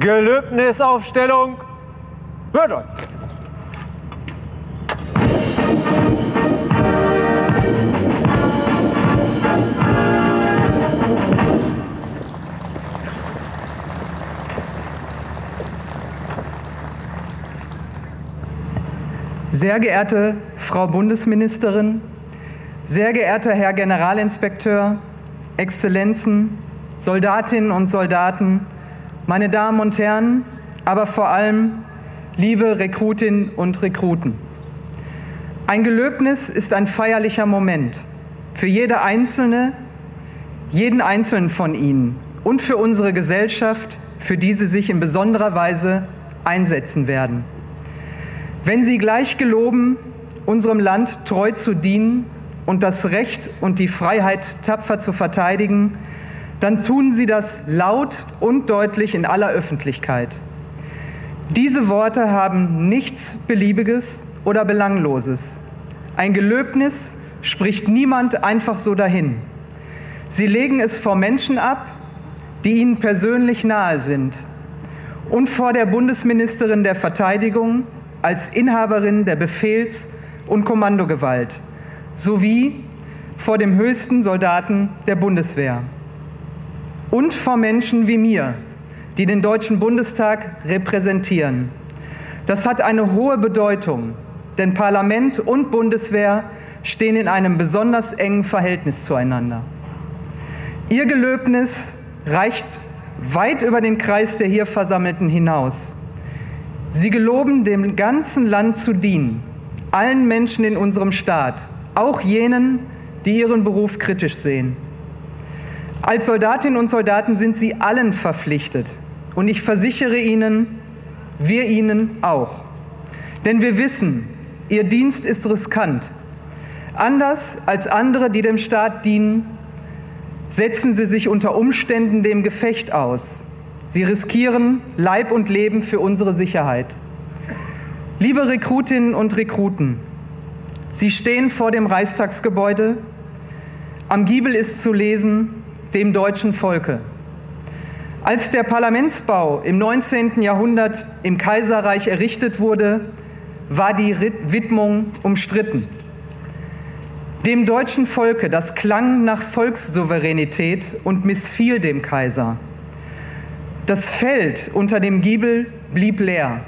Gelöbnisaufstellung. Hört euch. Sehr geehrte Frau Bundesministerin, sehr geehrter Herr Generalinspekteur, Exzellenzen, Soldatinnen und Soldaten, meine Damen und Herren, aber vor allem liebe Rekrutinnen und Rekruten. Ein Gelöbnis ist ein feierlicher Moment für jede Einzelne, jeden Einzelnen von Ihnen und für unsere Gesellschaft, für die Sie sich in besonderer Weise einsetzen werden. Wenn Sie gleich geloben, unserem Land treu zu dienen und das Recht und die Freiheit tapfer zu verteidigen, dann tun Sie das laut und deutlich in aller Öffentlichkeit. Diese Worte haben nichts Beliebiges oder Belangloses. Ein Gelöbnis spricht niemand einfach so dahin. Sie legen es vor Menschen ab, die Ihnen persönlich nahe sind und vor der Bundesministerin der Verteidigung, als Inhaberin der Befehls- und Kommandogewalt sowie vor dem höchsten Soldaten der Bundeswehr und vor Menschen wie mir, die den Deutschen Bundestag repräsentieren. Das hat eine hohe Bedeutung, denn Parlament und Bundeswehr stehen in einem besonders engen Verhältnis zueinander. Ihr Gelöbnis reicht weit über den Kreis der hier Versammelten hinaus. Sie geloben, dem ganzen Land zu dienen, allen Menschen in unserem Staat, auch jenen, die ihren Beruf kritisch sehen. Als Soldatinnen und Soldaten sind sie allen verpflichtet. Und ich versichere Ihnen, wir Ihnen auch. Denn wir wissen, Ihr Dienst ist riskant. Anders als andere, die dem Staat dienen, setzen Sie sich unter Umständen dem Gefecht aus. Sie riskieren Leib und Leben für unsere Sicherheit. Liebe Rekrutinnen und Rekruten, Sie stehen vor dem Reichstagsgebäude. Am Giebel ist zu lesen, dem deutschen Volke. Als der Parlamentsbau im 19. Jahrhundert im Kaiserreich errichtet wurde, war die Widmung umstritten. Dem deutschen Volke, das klang nach Volkssouveränität und missfiel dem Kaiser. Das Feld unter dem Giebel blieb leer,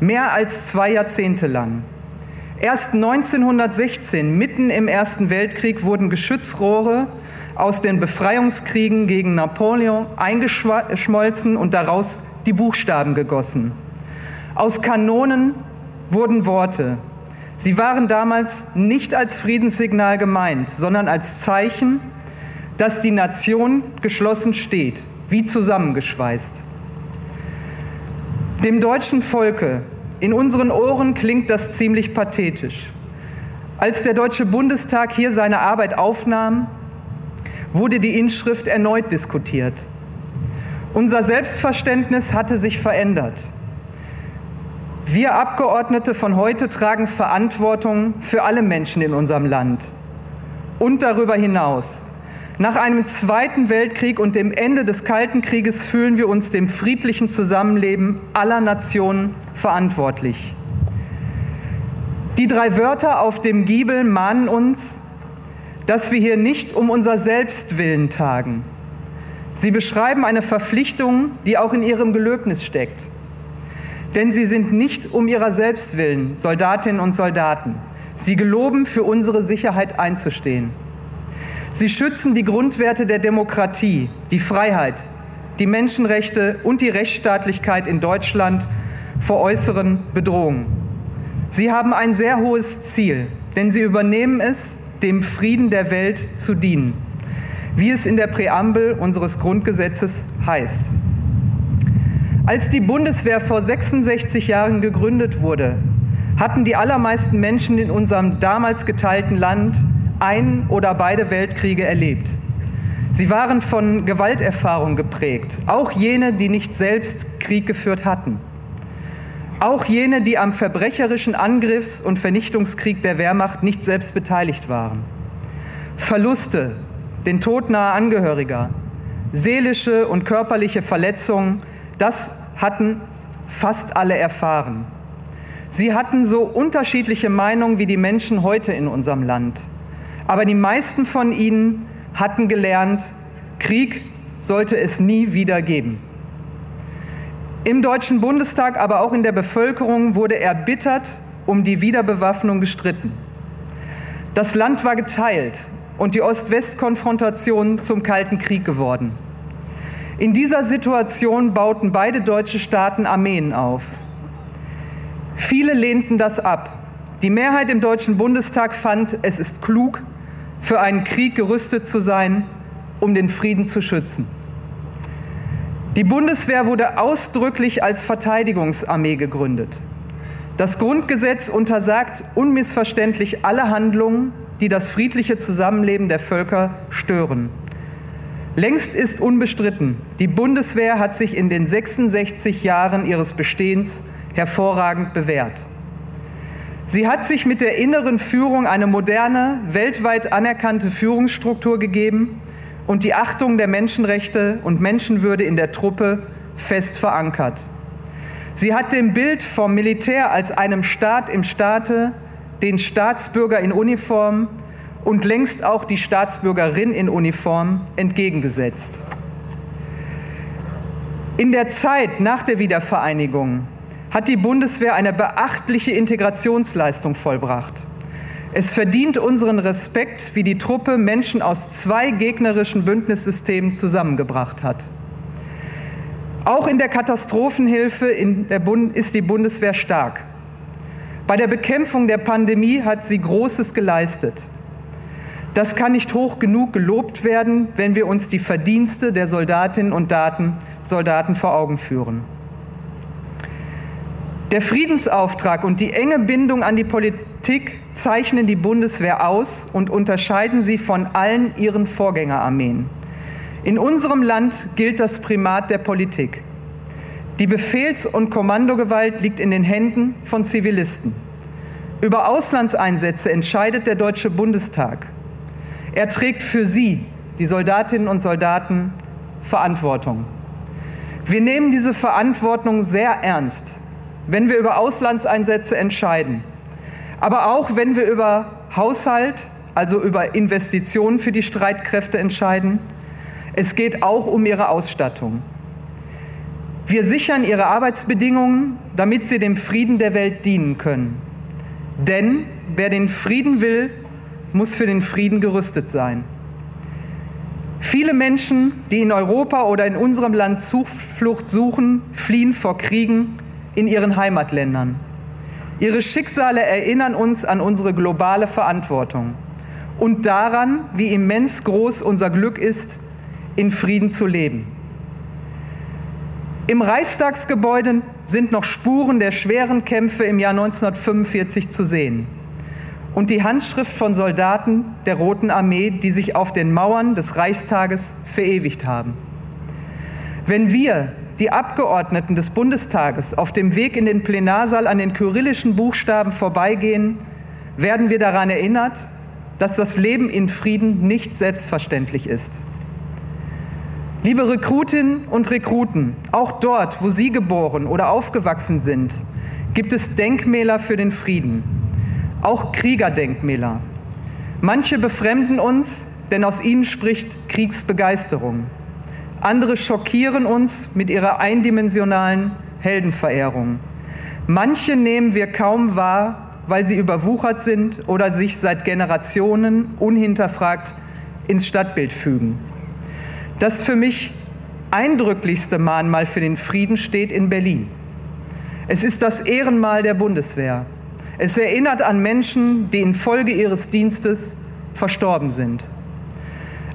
mehr als zwei Jahrzehnte lang. Erst 1916, mitten im Ersten Weltkrieg, wurden Geschützrohre aus den Befreiungskriegen gegen Napoleon eingeschmolzen und daraus die Buchstaben gegossen. Aus Kanonen wurden Worte. Sie waren damals nicht als Friedenssignal gemeint, sondern als Zeichen, dass die Nation geschlossen steht wie zusammengeschweißt. Dem deutschen Volke, in unseren Ohren klingt das ziemlich pathetisch. Als der Deutsche Bundestag hier seine Arbeit aufnahm, wurde die Inschrift erneut diskutiert. Unser Selbstverständnis hatte sich verändert. Wir Abgeordnete von heute tragen Verantwortung für alle Menschen in unserem Land und darüber hinaus. Nach einem Zweiten Weltkrieg und dem Ende des Kalten Krieges fühlen wir uns dem friedlichen Zusammenleben aller Nationen verantwortlich. Die drei Wörter auf dem Giebel mahnen uns, dass wir hier nicht um unser Selbstwillen tagen. Sie beschreiben eine Verpflichtung, die auch in ihrem Gelöbnis steckt. Denn sie sind nicht um ihrer Selbstwillen Soldatinnen und Soldaten. Sie geloben, für unsere Sicherheit einzustehen. Sie schützen die Grundwerte der Demokratie, die Freiheit, die Menschenrechte und die Rechtsstaatlichkeit in Deutschland vor äußeren Bedrohungen. Sie haben ein sehr hohes Ziel, denn sie übernehmen es, dem Frieden der Welt zu dienen, wie es in der Präambel unseres Grundgesetzes heißt. Als die Bundeswehr vor 66 Jahren gegründet wurde, hatten die allermeisten Menschen in unserem damals geteilten Land ein oder beide Weltkriege erlebt. Sie waren von Gewalterfahrung geprägt, auch jene, die nicht selbst Krieg geführt hatten. Auch jene, die am verbrecherischen Angriffs- und Vernichtungskrieg der Wehrmacht nicht selbst beteiligt waren. Verluste, den Tod naher Angehöriger, seelische und körperliche Verletzungen, das hatten fast alle erfahren. Sie hatten so unterschiedliche Meinungen wie die Menschen heute in unserem Land. Aber die meisten von ihnen hatten gelernt, Krieg sollte es nie wieder geben. Im Deutschen Bundestag, aber auch in der Bevölkerung wurde erbittert um die Wiederbewaffnung gestritten. Das Land war geteilt und die Ost-West-Konfrontation zum Kalten Krieg geworden. In dieser Situation bauten beide deutsche Staaten Armeen auf. Viele lehnten das ab. Die Mehrheit im Deutschen Bundestag fand, es ist klug, für einen Krieg gerüstet zu sein, um den Frieden zu schützen. Die Bundeswehr wurde ausdrücklich als Verteidigungsarmee gegründet. Das Grundgesetz untersagt unmissverständlich alle Handlungen, die das friedliche Zusammenleben der Völker stören. Längst ist unbestritten, die Bundeswehr hat sich in den 66 Jahren ihres Bestehens hervorragend bewährt. Sie hat sich mit der inneren Führung eine moderne, weltweit anerkannte Führungsstruktur gegeben und die Achtung der Menschenrechte und Menschenwürde in der Truppe fest verankert. Sie hat dem Bild vom Militär als einem Staat im Staate den Staatsbürger in Uniform und längst auch die Staatsbürgerin in Uniform entgegengesetzt. In der Zeit nach der Wiedervereinigung hat die Bundeswehr eine beachtliche Integrationsleistung vollbracht. Es verdient unseren Respekt, wie die Truppe Menschen aus zwei gegnerischen Bündnissystemen zusammengebracht hat. Auch in der Katastrophenhilfe in der ist die Bundeswehr stark. Bei der Bekämpfung der Pandemie hat sie Großes geleistet. Das kann nicht hoch genug gelobt werden, wenn wir uns die Verdienste der Soldatinnen und Daten, Soldaten vor Augen führen. Der Friedensauftrag und die enge Bindung an die Politik zeichnen die Bundeswehr aus und unterscheiden sie von allen ihren Vorgängerarmeen. In unserem Land gilt das Primat der Politik. Die Befehls- und Kommandogewalt liegt in den Händen von Zivilisten. Über Auslandseinsätze entscheidet der Deutsche Bundestag. Er trägt für Sie, die Soldatinnen und Soldaten, Verantwortung. Wir nehmen diese Verantwortung sehr ernst, wenn wir über Auslandseinsätze entscheiden, aber auch wenn wir über Haushalt, also über Investitionen für die Streitkräfte entscheiden es geht auch um ihre Ausstattung. Wir sichern ihre Arbeitsbedingungen, damit sie dem Frieden der Welt dienen können. Denn wer den Frieden will, muss für den Frieden gerüstet sein. Viele Menschen, die in Europa oder in unserem Land Zuflucht suchen, fliehen vor Kriegen in ihren Heimatländern. Ihre Schicksale erinnern uns an unsere globale Verantwortung und daran, wie immens groß unser Glück ist, in Frieden zu leben. Im Reichstagsgebäude sind noch Spuren der schweren Kämpfe im Jahr 1945 zu sehen und die Handschrift von Soldaten der Roten Armee, die sich auf den Mauern des Reichstages verewigt haben. Wenn wir, die Abgeordneten des Bundestages, auf dem Weg in den Plenarsaal an den kyrillischen Buchstaben vorbeigehen, werden wir daran erinnert, dass das Leben in Frieden nicht selbstverständlich ist. Liebe Rekrutinnen und Rekruten, auch dort, wo Sie geboren oder aufgewachsen sind, gibt es Denkmäler für den Frieden, auch Kriegerdenkmäler. Manche befremden uns, denn aus ihnen spricht Kriegsbegeisterung. Andere schockieren uns mit ihrer eindimensionalen Heldenverehrung. Manche nehmen wir kaum wahr, weil sie überwuchert sind oder sich seit Generationen unhinterfragt ins Stadtbild fügen. Das für mich eindrücklichste Mahnmal für den Frieden steht in Berlin. Es ist das Ehrenmal der Bundeswehr. Es erinnert an Menschen, die infolge ihres Dienstes verstorben sind.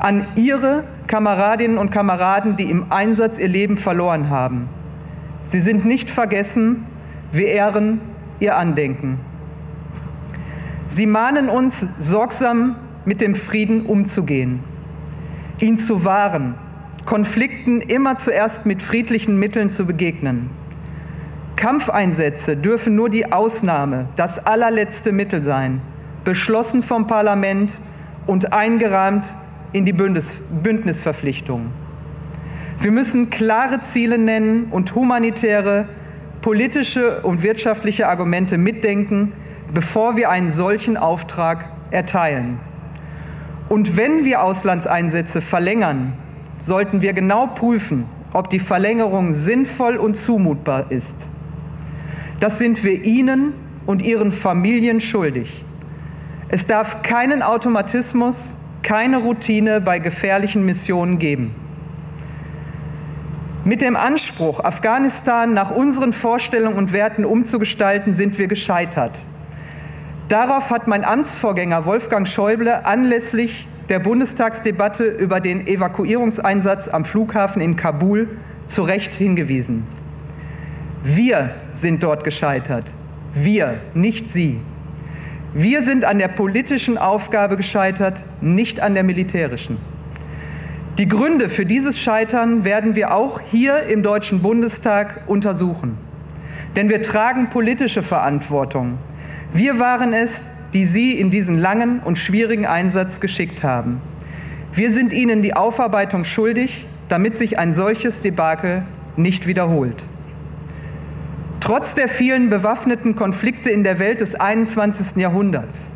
An ihre Kameradinnen und Kameraden, die im Einsatz ihr Leben verloren haben. Sie sind nicht vergessen, wir ehren ihr Andenken. Sie mahnen uns, sorgsam mit dem Frieden umzugehen ihn zu wahren, Konflikten immer zuerst mit friedlichen Mitteln zu begegnen. Kampfeinsätze dürfen nur die Ausnahme, das allerletzte Mittel sein, beschlossen vom Parlament und eingerahmt in die Bündnis Bündnisverpflichtung. Wir müssen klare Ziele nennen und humanitäre, politische und wirtschaftliche Argumente mitdenken, bevor wir einen solchen Auftrag erteilen. Und wenn wir Auslandseinsätze verlängern, sollten wir genau prüfen, ob die Verlängerung sinnvoll und zumutbar ist. Das sind wir Ihnen und Ihren Familien schuldig. Es darf keinen Automatismus, keine Routine bei gefährlichen Missionen geben. Mit dem Anspruch, Afghanistan nach unseren Vorstellungen und Werten umzugestalten, sind wir gescheitert. Darauf hat mein Amtsvorgänger Wolfgang Schäuble anlässlich der Bundestagsdebatte über den Evakuierungseinsatz am Flughafen in Kabul zu Recht hingewiesen. Wir sind dort gescheitert. Wir, nicht Sie. Wir sind an der politischen Aufgabe gescheitert, nicht an der militärischen. Die Gründe für dieses Scheitern werden wir auch hier im Deutschen Bundestag untersuchen. Denn wir tragen politische Verantwortung. Wir waren es, die Sie in diesen langen und schwierigen Einsatz geschickt haben. Wir sind Ihnen die Aufarbeitung schuldig, damit sich ein solches Debakel nicht wiederholt. Trotz der vielen bewaffneten Konflikte in der Welt des 21. Jahrhunderts,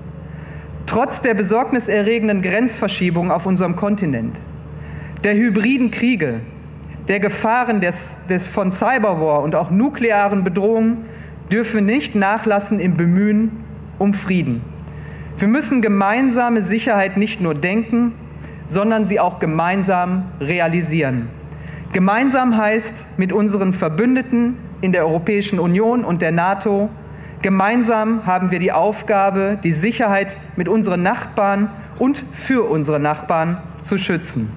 trotz der besorgniserregenden Grenzverschiebung auf unserem Kontinent, der hybriden Kriege, der Gefahren des, des von Cyberwar und auch nuklearen Bedrohungen dürfen nicht nachlassen im Bemühen um Frieden. Wir müssen gemeinsame Sicherheit nicht nur denken, sondern sie auch gemeinsam realisieren. Gemeinsam heißt mit unseren Verbündeten in der Europäischen Union und der NATO, gemeinsam haben wir die Aufgabe, die Sicherheit mit unseren Nachbarn und für unsere Nachbarn zu schützen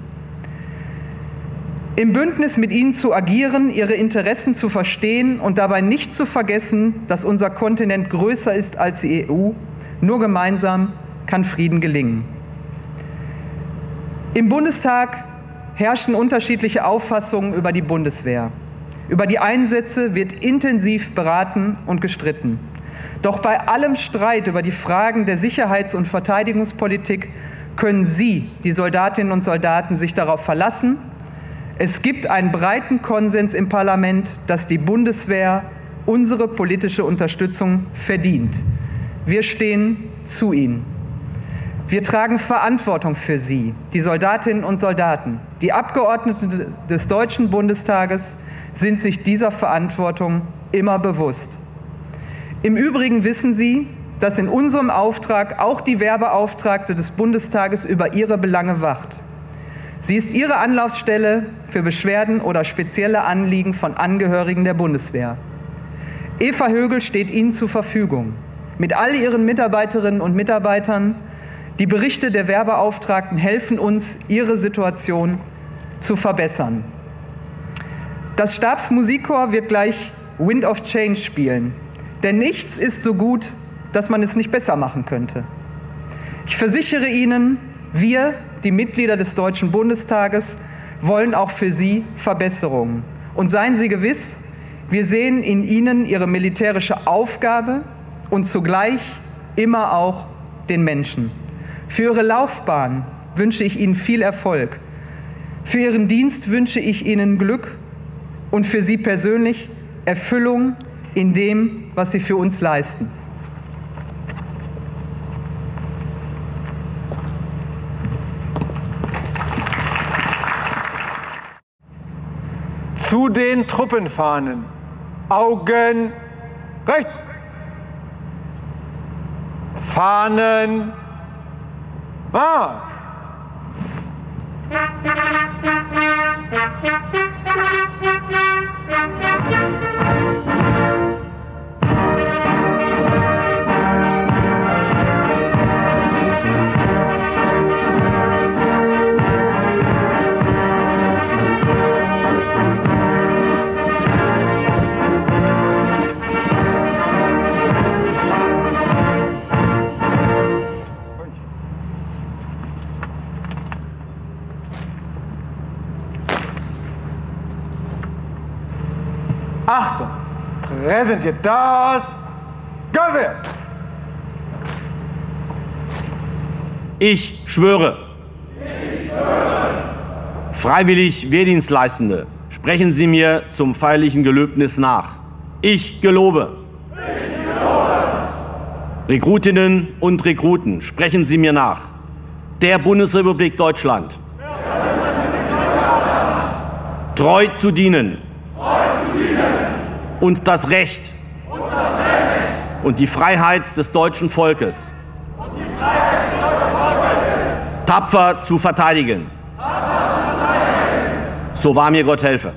im Bündnis mit ihnen zu agieren, ihre Interessen zu verstehen und dabei nicht zu vergessen, dass unser Kontinent größer ist als die EU. Nur gemeinsam kann Frieden gelingen. Im Bundestag herrschen unterschiedliche Auffassungen über die Bundeswehr. Über die Einsätze wird intensiv beraten und gestritten. Doch bei allem Streit über die Fragen der Sicherheits- und Verteidigungspolitik können Sie, die Soldatinnen und Soldaten, sich darauf verlassen, es gibt einen breiten Konsens im Parlament, dass die Bundeswehr unsere politische Unterstützung verdient. Wir stehen zu ihnen. Wir tragen Verantwortung für sie, die Soldatinnen und Soldaten. Die Abgeordneten des Deutschen Bundestages sind sich dieser Verantwortung immer bewusst. Im Übrigen wissen Sie, dass in unserem Auftrag auch die Werbeauftragte des Bundestages über ihre Belange wacht. Sie ist Ihre Anlaufstelle für Beschwerden oder spezielle Anliegen von Angehörigen der Bundeswehr. Eva Högel steht Ihnen zur Verfügung. Mit all ihren Mitarbeiterinnen und Mitarbeitern. Die Berichte der Werbeauftragten helfen uns, ihre Situation zu verbessern. Das Stabsmusikchor wird gleich Wind of Change spielen. Denn nichts ist so gut, dass man es nicht besser machen könnte. Ich versichere Ihnen, wir die Mitglieder des Deutschen Bundestages wollen auch für Sie Verbesserungen. Und seien Sie gewiss, wir sehen in Ihnen Ihre militärische Aufgabe und zugleich immer auch den Menschen. Für Ihre Laufbahn wünsche ich Ihnen viel Erfolg. Für Ihren Dienst wünsche ich Ihnen Glück und für Sie persönlich Erfüllung in dem, was Sie für uns leisten. zu den Truppenfahnen. Augen rechts. Fahnen Marsch. Achtung, präsentiert das Gewehr. Ich schwöre. Ich schwöre. Freiwillig Wehrdienstleistende, sprechen Sie mir zum feierlichen Gelöbnis nach. Ich gelobe. Ich gelobe. Rekrutinnen und Rekruten, sprechen Sie mir nach. Der Bundesrepublik Deutschland. Treu zu dienen. Und das Recht. Und die Freiheit des deutschen Volkes. Tapfer zu verteidigen. So wahr mir Gott helfe.